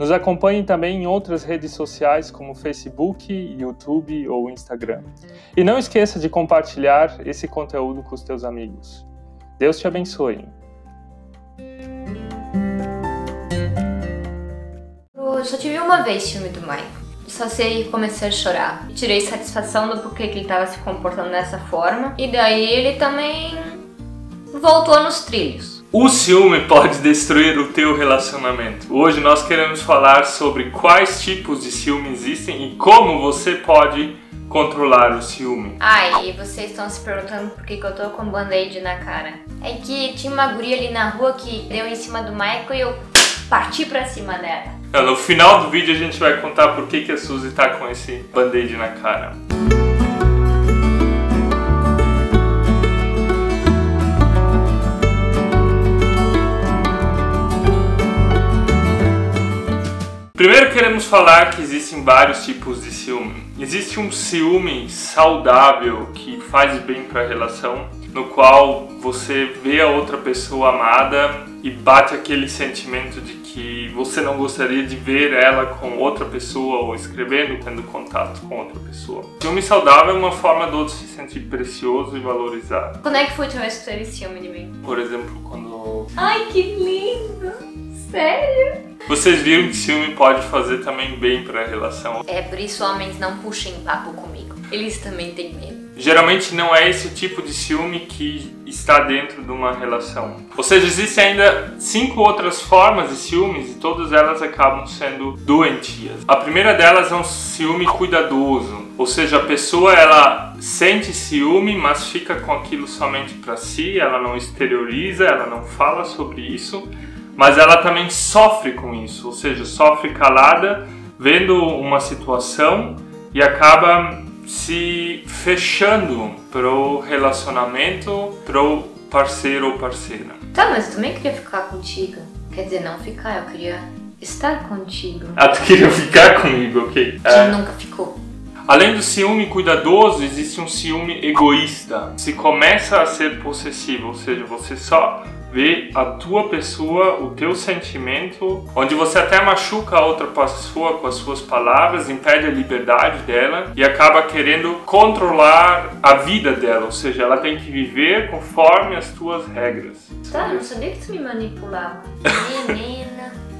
Nos acompanhe também em outras redes sociais como Facebook, YouTube ou Instagram. E não esqueça de compartilhar esse conteúdo com os teus amigos. Deus te abençoe. Eu só tive uma vez filme do Michael. Só sei que comecei a chorar. Tirei satisfação do porquê que ele estava se comportando dessa forma. E daí ele também voltou nos trilhos. O ciúme pode destruir o teu relacionamento. Hoje nós queremos falar sobre quais tipos de ciúme existem e como você pode controlar o ciúme. Ai, e vocês estão se perguntando por que, que eu tô com band-aid na cara. É que tinha uma guria ali na rua que deu em cima do Michael e eu parti pra cima dela. No final do vídeo a gente vai contar por que, que a Suzy tá com esse band-aid na cara. Primeiro queremos falar que existem vários tipos de ciúme. Existe um ciúme saudável que faz bem para a relação, no qual você vê a outra pessoa amada e bate aquele sentimento de que você não gostaria de ver ela com outra pessoa ou escrevendo, tendo contato com outra pessoa. Ciúme saudável é uma forma do outro se sentir precioso e valorizado. Quando é que foi a última vez que teve ciúme de mim? Por exemplo, quando. Ai, que lindo! Sério? Vocês viram que ciúme pode fazer também bem para a relação. É por isso homens não puxem papo comigo. Eles também têm medo. Geralmente não é esse o tipo de ciúme que está dentro de uma relação. Ou seja, existem ainda cinco outras formas de ciúmes e todas elas acabam sendo doentias. A primeira delas é um ciúme cuidadoso, ou seja, a pessoa ela sente ciúme, mas fica com aquilo somente para si, ela não exterioriza, ela não fala sobre isso mas ela também sofre com isso, ou seja, sofre calada, vendo uma situação e acaba se fechando pro relacionamento, pro parceiro ou parceira. Tá, mas eu também queria ficar contigo. Quer dizer, não ficar, eu queria estar contigo. Ah, tu queria ficar comigo, ok. Que é... nunca ficou. Além do ciúme cuidadoso, existe um ciúme egoísta. Se começa a ser possessivo, ou seja, você só vê a tua pessoa, o teu sentimento, onde você até machuca a outra pessoa com as suas palavras, impede a liberdade dela e acaba querendo controlar a vida dela, ou seja, ela tem que viver conforme as tuas regras. Tá, não sabia que tu me manipulava. Menina.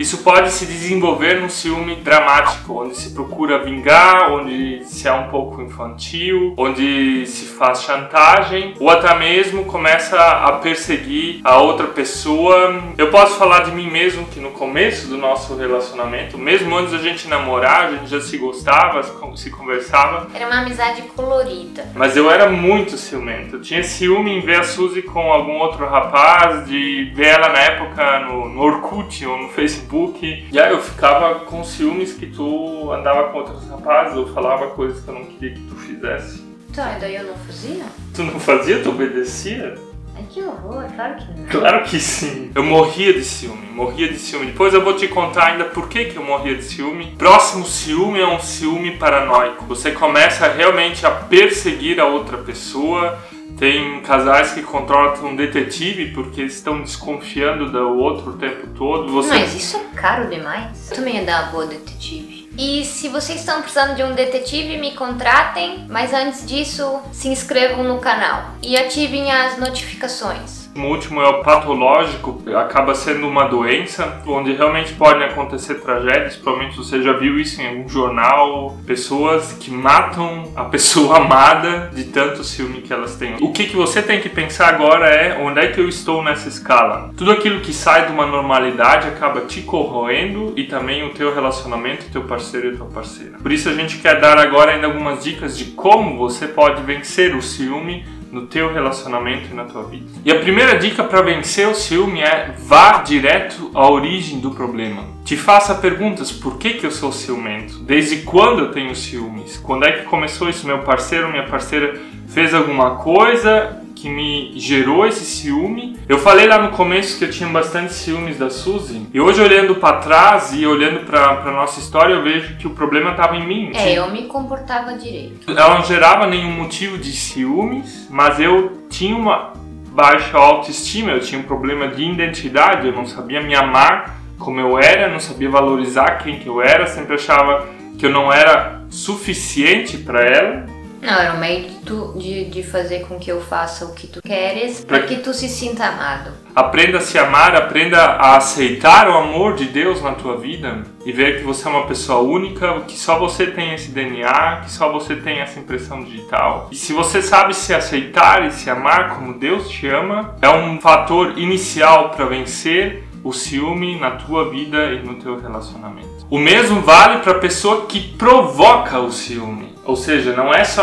Isso pode se desenvolver num ciúme dramático, onde se procura vingar, onde se é um pouco infantil, onde se faz chantagem, ou até mesmo começa a perseguir a outra pessoa. Eu posso falar de mim mesmo que no começo do nosso relacionamento, mesmo antes da gente namorar, a gente já se gostava, se conversava. Era uma amizade colorida. Mas eu era muito ciumento. Eu tinha ciúme em ver a Suzy com algum outro rapaz, de ver ela na época no, no Orkut ou no Facebook Facebook. E aí eu ficava com ciúmes que tu andava com outros rapazes ou falava coisas que eu não queria que tu fizesse. Tá, e daí eu não fazia? Tu não fazia? Tu obedecia? Ai, que horror, claro que não. Claro que sim. Eu morria de ciúme, morria de ciúme. Depois eu vou te contar ainda por que, que eu morria de ciúme. Próximo ciúme é um ciúme paranoico. Você começa realmente a perseguir a outra pessoa tem casais que contratam um detetive porque estão desconfiando do outro o tempo todo. Você... Mas isso é caro demais. Eu também ia dar uma boa detetive. E se vocês estão precisando de um detetive, me contratem. Mas antes disso, se inscrevam no canal e ativem as notificações. O último é o patológico, acaba sendo uma doença onde realmente podem acontecer tragédias. Provavelmente você já viu isso em algum jornal. Pessoas que matam a pessoa amada de tanto ciúme que elas têm. O que, que você tem que pensar agora é onde é que eu estou nessa escala. Tudo aquilo que sai de uma normalidade acaba te corroendo e também o teu relacionamento, teu parceiro e tua parceira. Por isso a gente quer dar agora ainda algumas dicas de como você pode vencer o ciúme no teu relacionamento e na tua vida. E a primeira dica para vencer o ciúme é vá direto à origem do problema. Te faça perguntas: por que, que eu sou ciumento? Desde quando eu tenho ciúmes? Quando é que começou isso? Meu parceiro, minha parceira fez alguma coisa que me gerou esse ciúme. Eu falei lá no começo que eu tinha bastante ciúmes da Suzy. E hoje, olhando para trás e olhando para nossa história, eu vejo que o problema estava em mim. É, eu me comportava direito. Ela não gerava nenhum motivo de ciúmes, mas eu tinha uma baixa autoestima, eu tinha um problema de identidade, eu não sabia me amar como eu era, não sabia valorizar quem que eu era, sempre achava que eu não era suficiente para ela. Não, era um meio de, tu, de, de fazer com que eu faça o que tu queres para que tu se sinta amado. Aprenda a se amar, aprenda a aceitar o amor de Deus na tua vida e ver que você é uma pessoa única, que só você tem esse DNA, que só você tem essa impressão digital. E se você sabe se aceitar e se amar como Deus te ama, é um fator inicial para vencer o ciúme na tua vida e no teu relacionamento. O mesmo vale para a pessoa que provoca o ciúme. Ou seja, não é só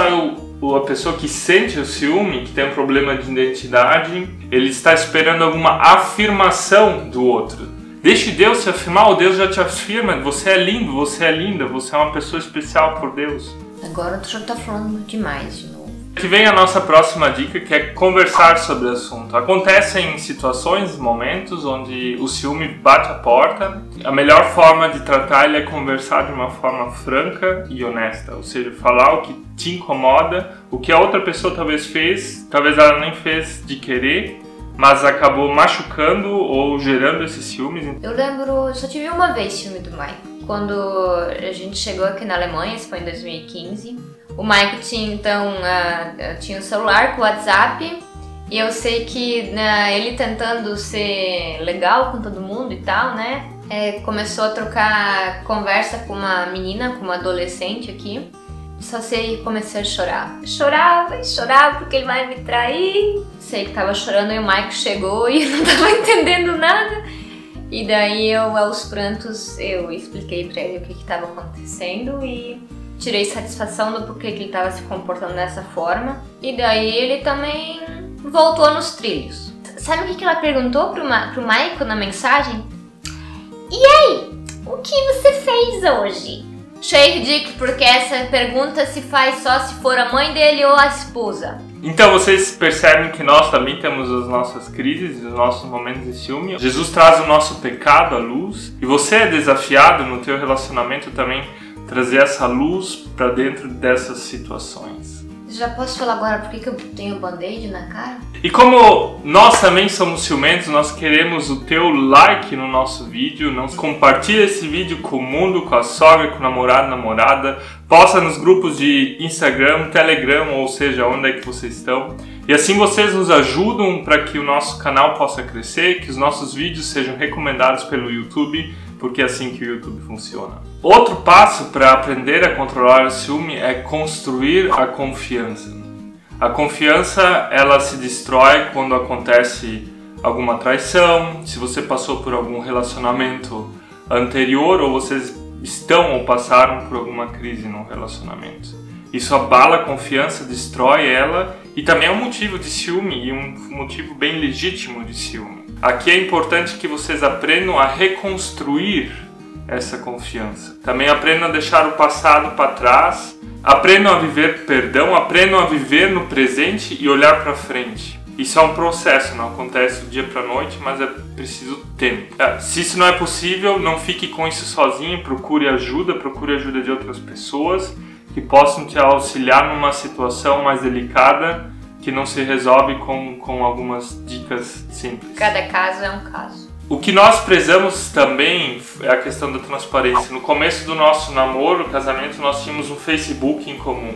a pessoa que sente o ciúme, que tem um problema de identidade, ele está esperando alguma afirmação do outro. Deixe Deus se afirmar, o Deus já te afirma, você é lindo, você é linda, você é uma pessoa especial por Deus. Agora tu já está falando demais de novo. Que vem a nossa próxima dica, que é conversar sobre o assunto. Acontecem situações, momentos onde o ciúme bate a porta. A melhor forma de tratar ele é conversar de uma forma franca e honesta, ou seja, falar o que te incomoda, o que a outra pessoa talvez fez, talvez ela nem fez de querer, mas acabou machucando ou gerando esses ciúmes. Eu lembro, só tive uma vez ciúme do Mike. Quando a gente chegou aqui na Alemanha, isso foi em 2015 o Mike tinha então uh, tinha um celular com WhatsApp e eu sei que uh, ele tentando ser legal com todo mundo e tal, né? É, começou a trocar conversa com uma menina, com uma adolescente aqui. Só sei comecei a chorar. Chorava e chorava porque ele vai me trair. Sei que tava chorando e o Mike chegou e eu não tava entendendo nada. E daí eu, aos prantos, eu expliquei para ele o que estava acontecendo e tirei satisfação do porquê que ele estava se comportando dessa forma. E daí ele também voltou nos trilhos. Sabe o que ela perguntou pro, Ma pro Maico na mensagem? E aí, o que você fez hoje? Achei ridículo porque essa pergunta se faz só se for a mãe dele ou a esposa. Então vocês percebem que nós também temos as nossas crises, os nossos momentos de ciúme. Jesus traz o nosso pecado à luz e você é desafiado no teu relacionamento também trazer essa luz para dentro dessas situações. Já posso falar agora por que eu tenho band-aid na cara? E como nós também somos ciumentos, nós queremos o teu like no nosso vídeo. Não compartilhe esse vídeo com o mundo, com a sogra, com o namorado, namorada. Posta nos grupos de Instagram, Telegram, ou seja, onde é que vocês estão. E assim vocês nos ajudam para que o nosso canal possa crescer, que os nossos vídeos sejam recomendados pelo YouTube porque é assim que o YouTube funciona. Outro passo para aprender a controlar o ciúme é construir a confiança. A confiança ela se destrói quando acontece alguma traição, se você passou por algum relacionamento anterior ou vocês estão ou passaram por alguma crise no relacionamento. Isso abala a confiança, destrói ela e também é um motivo de ciúme e um motivo bem legítimo de ciúme. Aqui é importante que vocês aprendam a reconstruir essa confiança. Também aprendam a deixar o passado para trás, aprendam a viver perdão, aprendam a viver no presente e olhar para frente. Isso é um processo, não acontece do dia para noite, mas é preciso tempo. É, se isso não é possível, não fique com isso sozinho, procure ajuda, procure ajuda de outras pessoas que possam te auxiliar numa situação mais delicada que não se resolve com, com algumas dicas simples. Cada caso é um caso. O que nós prezamos também é a questão da transparência. No começo do nosso namoro, casamento, nós tínhamos um Facebook em comum.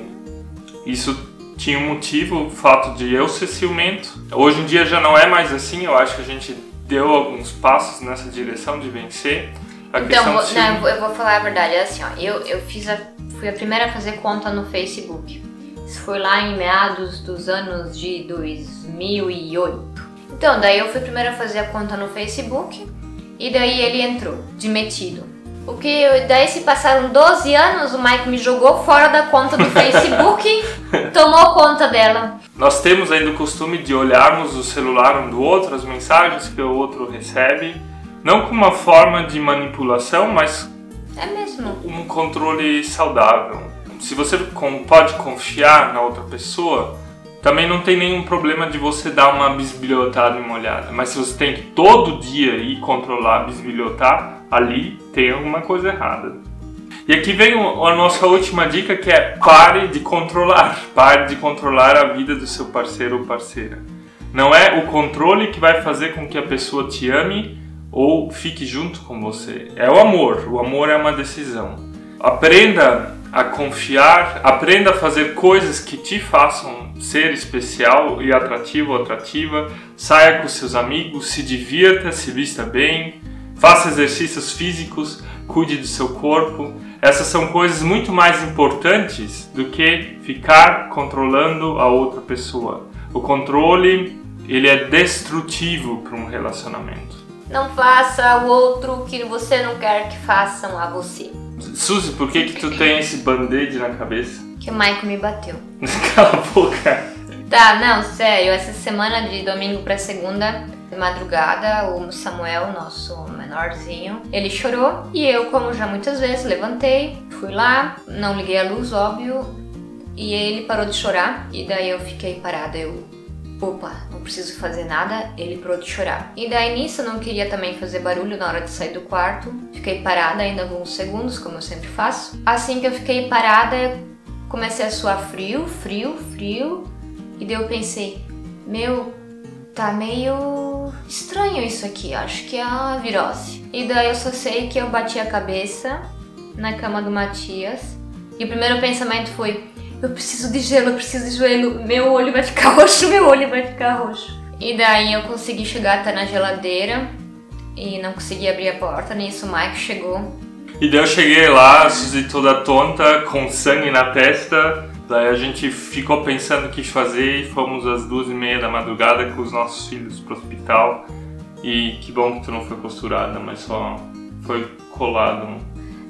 Isso tinha um motivo, o fato de eu ser ciumento. Hoje em dia já não é mais assim, eu acho que a gente deu alguns passos nessa direção de vencer. A então, vou, não, eu vou falar a verdade, é assim, ó, eu, eu fiz a, fui a primeira a fazer conta no Facebook. Isso foi lá em meados dos anos de 2008. Então, daí eu fui primeiro a fazer a conta no Facebook e daí ele entrou, de metido. O que daí se passaram 12 anos, o Mike me jogou fora da conta do Facebook, tomou conta dela. Nós temos ainda o costume de olharmos o celular um do outro, as mensagens que o outro recebe, não como uma forma de manipulação, mas é mesmo. um controle saudável se você pode confiar na outra pessoa, também não tem nenhum problema de você dar uma bisbilhotada e uma olhada. Mas se você tem que todo dia ir controlar, bisbilhotar, ali tem alguma coisa errada. E aqui vem a nossa última dica que é pare de controlar. Pare de controlar a vida do seu parceiro ou parceira. Não é o controle que vai fazer com que a pessoa te ame ou fique junto com você. É o amor. O amor é uma decisão. Aprenda a confiar, aprenda a fazer coisas que te façam ser especial e atrativo ou atrativa. Saia com seus amigos, se divirta, se vista bem, faça exercícios físicos, cuide do seu corpo. Essas são coisas muito mais importantes do que ficar controlando a outra pessoa. O controle, ele é destrutivo para um relacionamento. Não faça o outro o que você não quer que façam a você. Suzy, por que que tu tem esse band-aid na cabeça? Que o Michael me bateu. Cala a boca. Tá, não, sério, essa semana de domingo pra segunda, de madrugada, o Samuel, nosso menorzinho, ele chorou e eu, como já muitas vezes, levantei, fui lá, não liguei a luz, óbvio, e ele parou de chorar e daí eu fiquei parada, eu opa, preciso fazer nada, ele parou de chorar. E daí nisso eu não queria também fazer barulho na hora de sair do quarto, fiquei parada ainda alguns segundos, como eu sempre faço. Assim que eu fiquei parada, comecei a suar frio, frio, frio, e daí eu pensei, meu, tá meio estranho isso aqui, acho que é a virose. E daí eu só sei que eu bati a cabeça na cama do Matias, e o primeiro pensamento foi, eu preciso de gelo, eu preciso de gelo, meu olho vai ficar roxo, meu olho vai ficar roxo. E daí eu consegui chegar até na geladeira e não consegui abrir a porta, nisso o Mike chegou. E daí eu cheguei lá, Suzy toda tonta, com sangue na testa. Daí a gente ficou pensando o que fazer e fomos às duas e meia da madrugada com os nossos filhos pro hospital. E que bom que tu não foi costurada, mas só foi colado.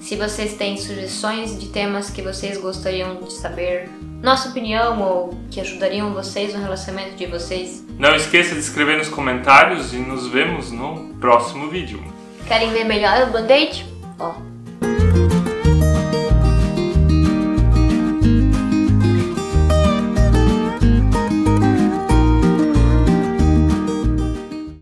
Se vocês têm sugestões de temas que vocês gostariam de saber, nossa opinião ou que ajudariam vocês no relacionamento de vocês, Não esqueça de escrever nos comentários e nos vemos no próximo vídeo. querem ver melhor o band-aid? Ó,